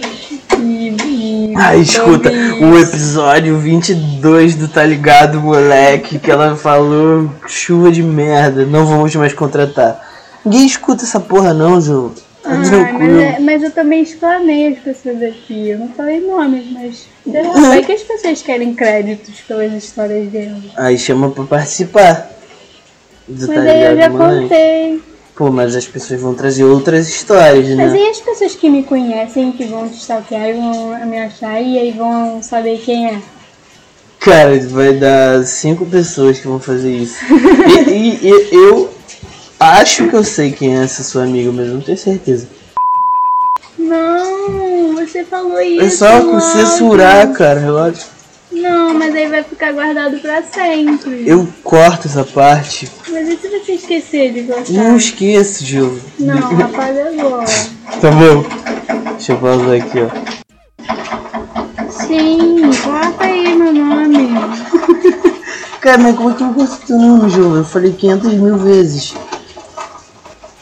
e. e Ah, escuta, ouvir o episódio 22 do Tá Ligado, moleque, que ela falou chuva de merda, não vamos mais contratar. Ninguém escuta essa porra não, Ju. Ah, mas, é- mas eu também explanei as pessoas aqui. Eu não falei nomes, mas. sei lá, Vai que as pessoas querem créditos pelas histórias delas. Aí chama pra participar. Do Mas Tá aí eu já moleque. contei. Pô, mas as pessoas vão trazer outras histórias, Mas né? e as pessoas que me conhecem, que vão te stalkear e vão me achar e aí vão saber quem é? Cara, vai dar cinco pessoas que vão fazer isso. (laughs) E, e- e eu acho que eu sei quem é essa sua amiga, mas eu não tenho certeza. Não, você falou isso. É só no censurar, cara, relaxa. Não, mas aí vai ficar guardado pra sempre. Eu corto essa parte. Mas e se você esquecer de gostar? Não esqueço, Gil. Não, apaga (laughs) agora. Tá bom. Deixa eu pausar aqui, ó. Sim, coloca aí meu nome. (laughs) Cara, mas como é que eu gosto do teu nome, Gil? Eu falei 500 mil vezes.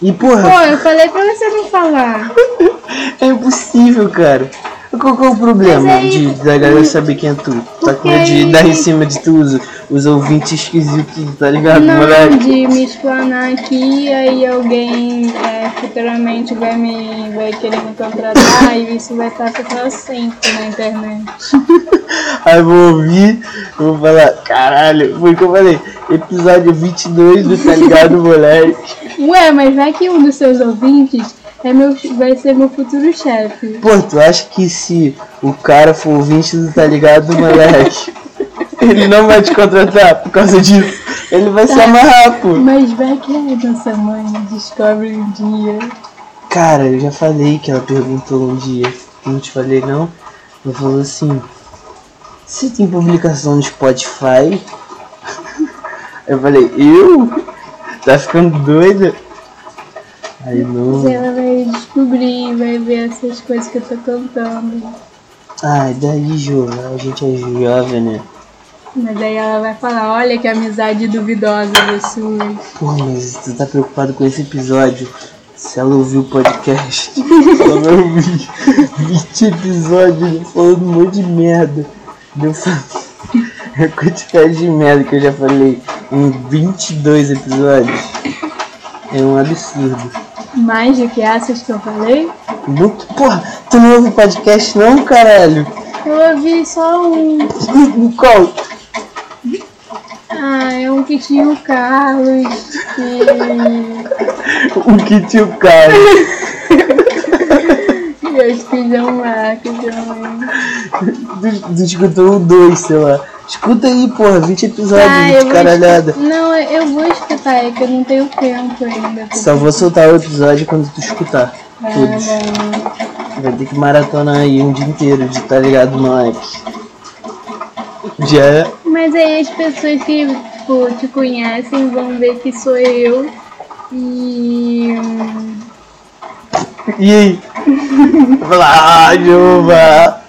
E porra, Pô, eu falei pra você não falar. (laughs) é impossível, cara. Qual que é o problema aí- de da galera saber quem é tu? Tá com medo de dar em cima de tu, os, os ouvintes esquisitos, tá ligado, Não, moleque? de me explanar aqui, aí alguém é, futuramente vai me vai querer me contratar e isso vai estar pra sempre na internet. (laughs) Aí vou ouvir, vou falar, caralho, foi o que eu falei, episódio 22 do Tá Ligado, moleque. Ué, mas vai que um dos seus ouvintes é meu, vai ser meu futuro chefe. Pô, tu acha que se o cara for ouvinte do Tá Ligado, moleque, ele não vai te contratar por causa disso? Ele vai se amarrar, pô. Mas vai que a nossa mãe descobre um dia. Cara, eu já falei que ela perguntou um dia, não te falei não? Ela falou assim, você tem publicação no Spotify? (laughs) Eu falei, eu? Tá ficando doida? Aí não. Mas ela vai descobrir, vai ver essas coisas que eu tô cantando. Ai, daí, Jô, a gente é jovem, né? Mas aí ela vai falar, olha que amizade duvidosa das suas. Pô, mas tu tá preocupado com esse episódio? Se ela ouvir o podcast, (laughs) ela vai ouvir 20 episódios falando um monte de merda. Eu falo, a quantidade de merda que eu já falei em 22 episódios é um absurdo. Mais do que essas que eu falei? Não, porra, tu não ouve podcast não, caralho? Eu ouvi só um. Qual? Ah, é um que tinha o Carlos e. (laughs) O que tio cara? E eu fiz um marco também. Tu, tu escutou 2, sei lá. Escuta aí, porra, 20 episódios Ah, caralhada. escu- Não, eu vou escutar, é que eu não tenho tempo ainda. Só vou soltar o episódio quando tu escutar. Ah, Todos. Vai ter que maratonar aí um dia inteiro de tá ligado, moleque. Já é. Mas aí as pessoas que tipo, te conhecem vão ver que sou eu. E. hum, E aí? Juba!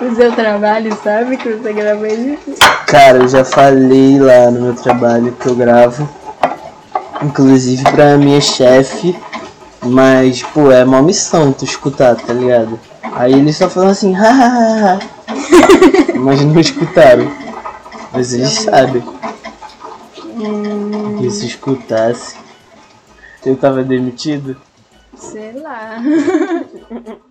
O seu trabalho, sabe? Que você grava isso. Cara, eu já falei lá no meu trabalho que eu gravo. Inclusive pra minha chefe. Mas, pô, é uma missão tu escutar, tá ligado? Aí eles só falam assim, hahaha. (laughs) Mas não escutaram. Mas eles sabem. Que se escutasse, eu tava demitido. Sei lá. (laughs)